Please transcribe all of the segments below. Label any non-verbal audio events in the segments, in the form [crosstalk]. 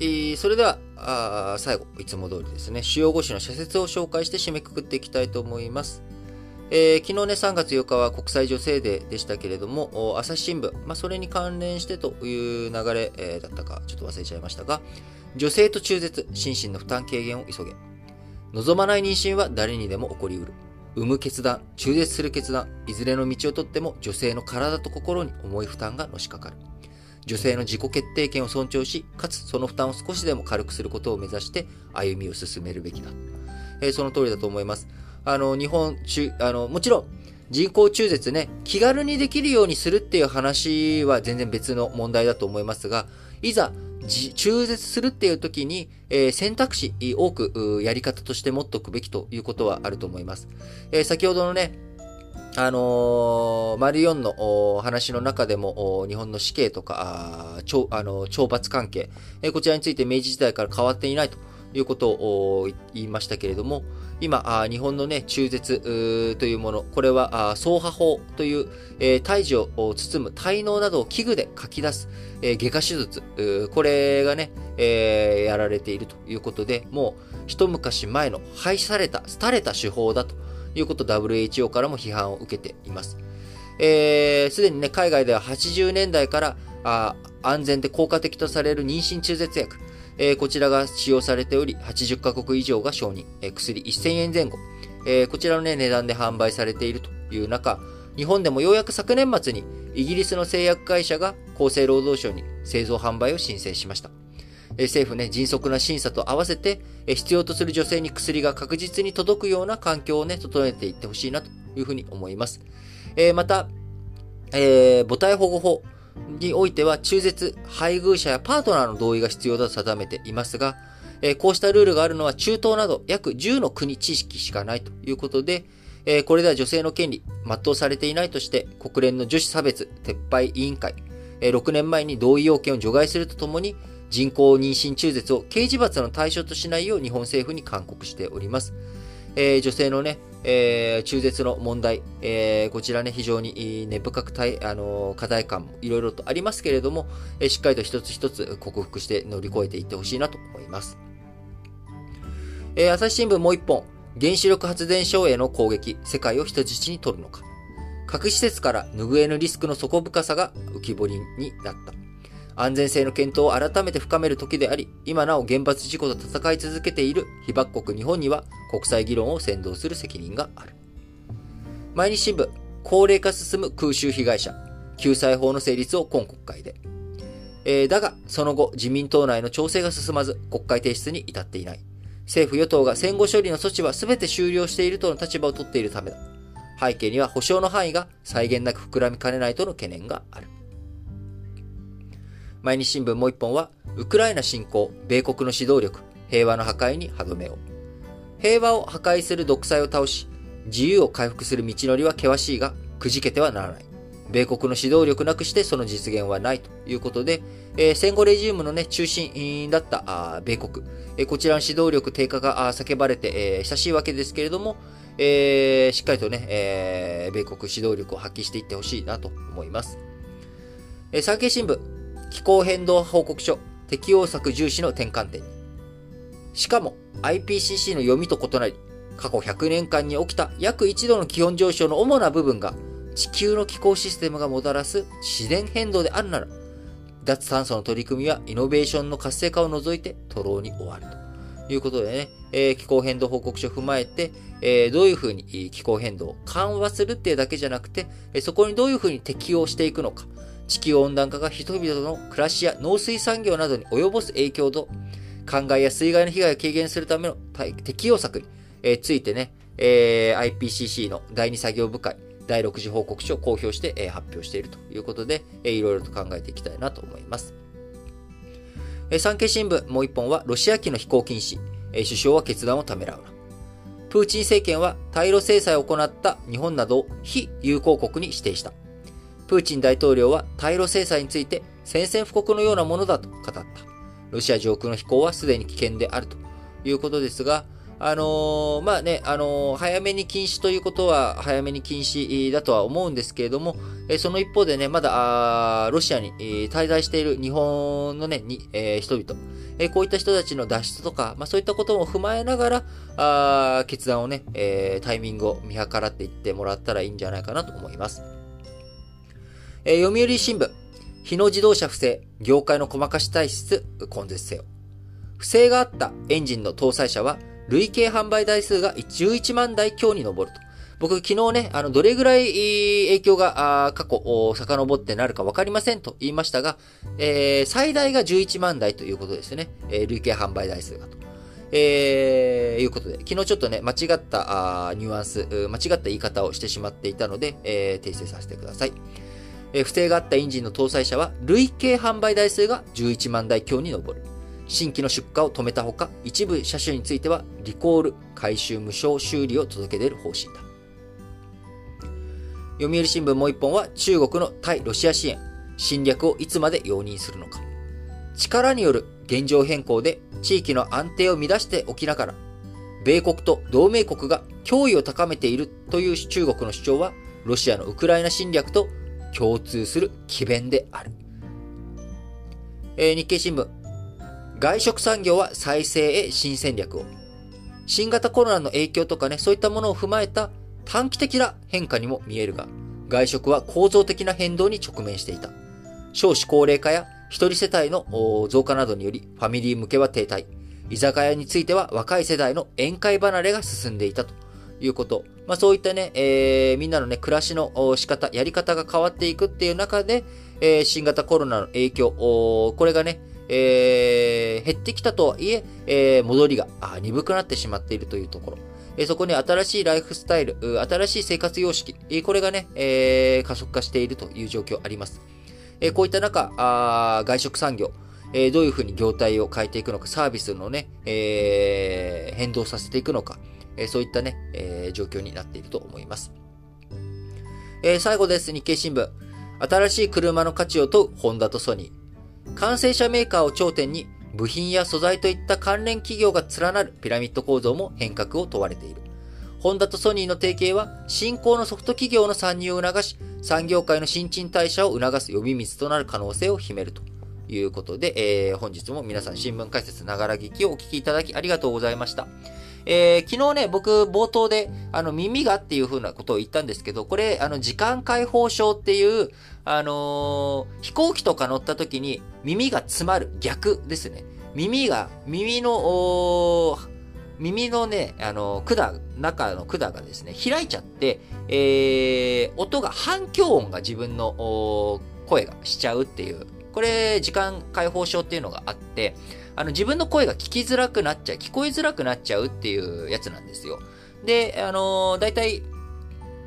えー、それでは、最後、いつも通りですね、主要語詞の社説を紹介して締めくくっていきたいと思います。えー、昨日ね、3月8日は国際女性デーでしたけれども、朝日新聞、まあ、それに関連してという流れ、えー、だったか、ちょっと忘れちゃいましたが、女性と中絶、心身の負担軽減を急げ。望まない妊娠は誰にでも起こりうる。産む決断、中絶する決断、いずれの道をとっても女性の体と心に重い負担がのしかかる。女性の自己決定権を尊重し、かつその負担を少しでも軽くすることを目指して歩みを進めるべきだ。えー、その通りだと思います。あの、日本中、あの、もちろん、人工中絶ね、気軽にできるようにするっていう話は全然別の問題だと思いますが、いざ、中絶するっていう時に、えー、選択肢多くやり方として持っておくべきということはあると思います。えー、先ほどのね、あのー、丸4の話の中でも、日本の死刑とか、あ懲あの懲罰関係、えー、こちらについて明治時代から変わっていないということを言いましたけれども、今、日本のね、中絶というもの、これは総破法という、えー、胎児を包む体嚢などを器具で書き出す、えー、外科手術、これがね、えー、やられているということで、もう一昔前の廃された、廃れた手法だということ WHO からも批判を受けています。す、えー、で、にね、海外では80年代からあ安全で効果的とされる妊娠中絶薬、えー、こちらが使用されており、80カ国以上が承認、えー、薬1000円前後、えー、こちらの、ね、値段で販売されているという中、日本でもようやく昨年末にイギリスの製薬会社が厚生労働省に製造販売を申請しました。政府ね、迅速な審査と合わせて、必要とする女性に薬が確実に届くような環境をね、整えていってほしいなというふうに思います。えーまた、えー母体保護法、においては中絶、配偶者やパートナーの同意が必要だと定めていますが、えーこうしたルールがあるのは中東など約10の国知識しかないということで、えーこれでは女性の権利、全うされていないとして、国連の女子差別撤廃委員会、えー6年前に同意要件を除外するとともに、人工妊娠中絶を刑事罰の対象としないよう日本政府に勧告しております。えー、女性のね、えー、中絶の問題、えー、こちらね、非常に根深くい、あの課題感もいろいろとありますけれども、え、しっかりと一つ一つ克服して乗り越えていってほしいなと思います。え、朝日新聞もう一本、原子力発電所への攻撃、世界を人質に取るのか。核施設から拭えぬリスクの底深さが浮き彫りになった。安全性の検討を改めて深める時であり、今なお原発事故と戦い続けている被爆国日本には国際議論を先導する責任がある。毎日新聞、高齢化進む空襲被害者、救済法の成立を今国会で。えー、だが、その後、自民党内の調整が進まず、国会提出に至っていない。政府与党が戦後処理の措置は全て終了しているとの立場を取っているためだ。背景には保障の範囲が際限なく膨らみかねないとの懸念がある。毎日新聞もう一本は、ウクライナ侵攻、米国の指導力、平和の破壊に歯止めを。平和を破壊する独裁を倒し、自由を回復する道のりは険しいが、くじけてはならない。米国の指導力なくしてその実現はないということで、えー、戦後レジウムのね、中心だった米国、えー、こちらの指導力低下が叫ばれて、えー、親しいわけですけれども、えー、しっかりとね、えー、米国指導力を発揮していってほしいなと思います。えー、産経新聞、気候変動報告書、適用策重視の転換点に。しかも IPCC の読みと異なり、過去100年間に起きた約1度の気温上昇の主な部分が地球の気候システムがもたらす自然変動であるなら、脱炭素の取り組みはイノベーションの活性化を除いて徒労に終わるということでね、えー、気候変動報告書を踏まえて、えー、どういうふうに気候変動を緩和するっていうだけじゃなくて、そこにどういうふうに適応していくのか、地球温暖化が人々の暮らしや農水産業などに及ぼす影響と、灌漑や水害の被害を軽減するための適用策に、え、ついてね、えー、IPCC の第2作業部会、第6次報告書を公表して、えー、発表しているということで、えー、いろいろと考えていきたいなと思います。えー、産経新聞もう一本は、ロシア機の飛行禁止、えー、首相は決断をためらうな。プーチン政権は対ロ制裁を行った日本などを非友好国に指定した。プーチン大統領は対ロ制裁について宣戦布告のようなものだと語った。ロシア上空の飛行はすでに危険であるということですが、あのー、まあね、あのー、早めに禁止ということは、早めに禁止だとは思うんですけれども、えその一方でね、まだ、ロシアに、え滞在している日本のね、にえ人々、えこういった人たちの脱出とか、まあそういったことも踏まえながら、あ決断をね、えタイミングを見計らっていってもらったらいいんじゃないかなと思います。え読売新聞、日野自動車不正、業界の細かし体質、根絶せよ。不正があったエンジンの搭載車は、累計販売台数が11万台強に上ると。僕、昨日ね、あの、どれぐらい影響が、過去、遡ってなるかわかりませんと言いましたが、えー、最大が11万台ということですね。えー、累計販売台数がと。えー、いうことで、昨日ちょっとね、間違ったあニュアンス、間違った言い方をしてしまっていたので、えー、訂正させてください。え不正があったエンジンの搭載車は累計販売台数が11万台強に上る。新規の出荷を止めたほか、一部車種についてはリコール、回収無償修理を届け出る方針だ。読売新聞もう一本は中国の対ロシア支援、侵略をいつまで容認するのか。力による現状変更で地域の安定を乱しておきながら、米国と同盟国が脅威を高めているという中国の主張は、ロシアのウクライナ侵略と共通する奇弁である。えー、日経新聞。外食産業は再生へ新戦略を。新型コロナの影響とかね、そういったものを踏まえた短期的な変化にも見えるが、外食は構造的な変動に直面していた。少子高齢化や一人世帯の増加などにより、ファミリー向けは停滞。居酒屋については若い世代の宴会離れが進んでいたということ。まあそういったね、えー、みんなのね、暮らしの仕方、やり方が変わっていくっていう中で、えー、新型コロナの影響、これがね、えー、減ってきたとはいえ、えー、戻りが鈍くなってしまっているというところ。えー、そこに新しいライフスタイル、新しい生活様式、え、これがね、えー、加速化しているという状況あります。えー、こういった中、あ外食産業、えー、どういうふうに業態を変えていくのか、サービスのね、えー、変動させていくのか、えそういったね、え状況になっていると思います。え最後です。日経新聞。新しい車の価値を問うホンダとソニー。完成車メーカーを頂点に部品や素材といった関連企業が連なるピラミッド構造も変革を問われている。ホンダとソニーの提携は、新興のソフト企業の参入を促し、産業界の新陳代謝を促す呼び水となる可能性を秘めるということで、えー、本日も皆さん新聞解説ながら聞きをお聞きいただきありがとうございました。えー、昨日ね、僕、冒頭で、あの、耳がっていう風なことを言ったんですけど、これ、あの、時間解放症っていう、あのー、飛行機とか乗った時に耳が詰まる逆ですね。耳が、耳の、耳のね、あの、管、中の管がですね、開いちゃって、えー、音が、反響音が自分の声がしちゃうっていう、これ、時間解放症っていうのがあって、あの、自分の声が聞きづらくなっちゃう、聞こえづらくなっちゃうっていうやつなんですよ。で、あのー、大体、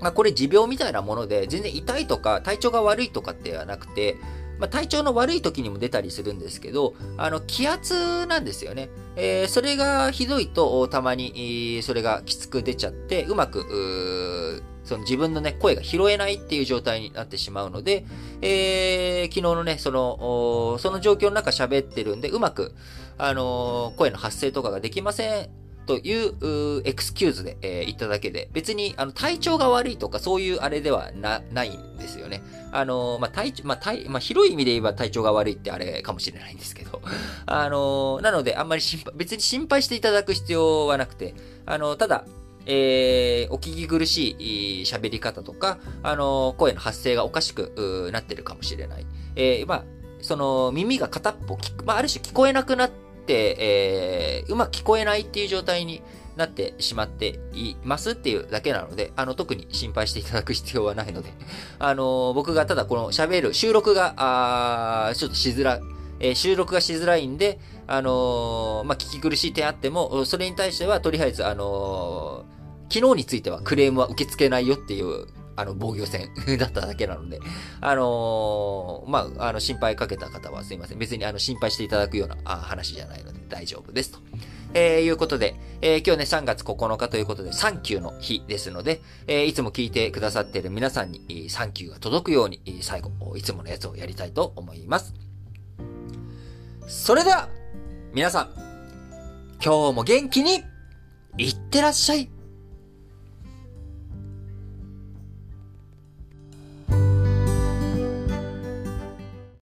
まあ、これ持病みたいなもので、全然痛いとか体調が悪いとかってはなくて、まあ、体調の悪い時にも出たりするんですけど、あの、気圧なんですよね。えー、それがひどいと、たまに、それがきつく出ちゃって、うまく、その自分のね、声が拾えないっていう状態になってしまうので、えー、昨日のね、その、その状況の中喋ってるんで、うまく、あのー、声の発声とかができませんというエクスキューズで、えー、言っただけで、別にあの体調が悪いとかそういうあれではないんですよね。あのー、まあ、体まあ体、まあ、広い意味で言えば体調が悪いってあれかもしれないんですけど、あのー、なのであんまり心配、別に心配していただく必要はなくて、あのただ、えー、お聞き苦しい喋り方とか、あの、声の発声がおかしくなってるかもしれない。えー、まあ、その耳が片っぽ、まあ、ある種聞こえなくなって、えー、うまく聞こえないっていう状態になってしまっていますっていうだけなので、あの、特に心配していただく必要はないので、[laughs] あの、僕がただこの喋る、収録が、あちょっとしづらい、えー、収録がしづらいんで、あのー、まあ、聞き苦しい点あっても、それに対しては、とりあえず、あの昨日についてはクレームは受け付けないよっていう、あの、防御戦 [laughs] だっただけなので、あのー、まあ、あの、心配かけた方はすいません。別にあの、心配していただくようなあ話じゃないので大丈夫ですと。えー、いうことで、えー、今日ね、3月9日ということで、サンキューの日ですので、えー、いつも聞いてくださっている皆さんに、サンキューが届くように、最後、いつものやつをやりたいと思います。それでは、皆さん、今日も元気に、いってらっしゃい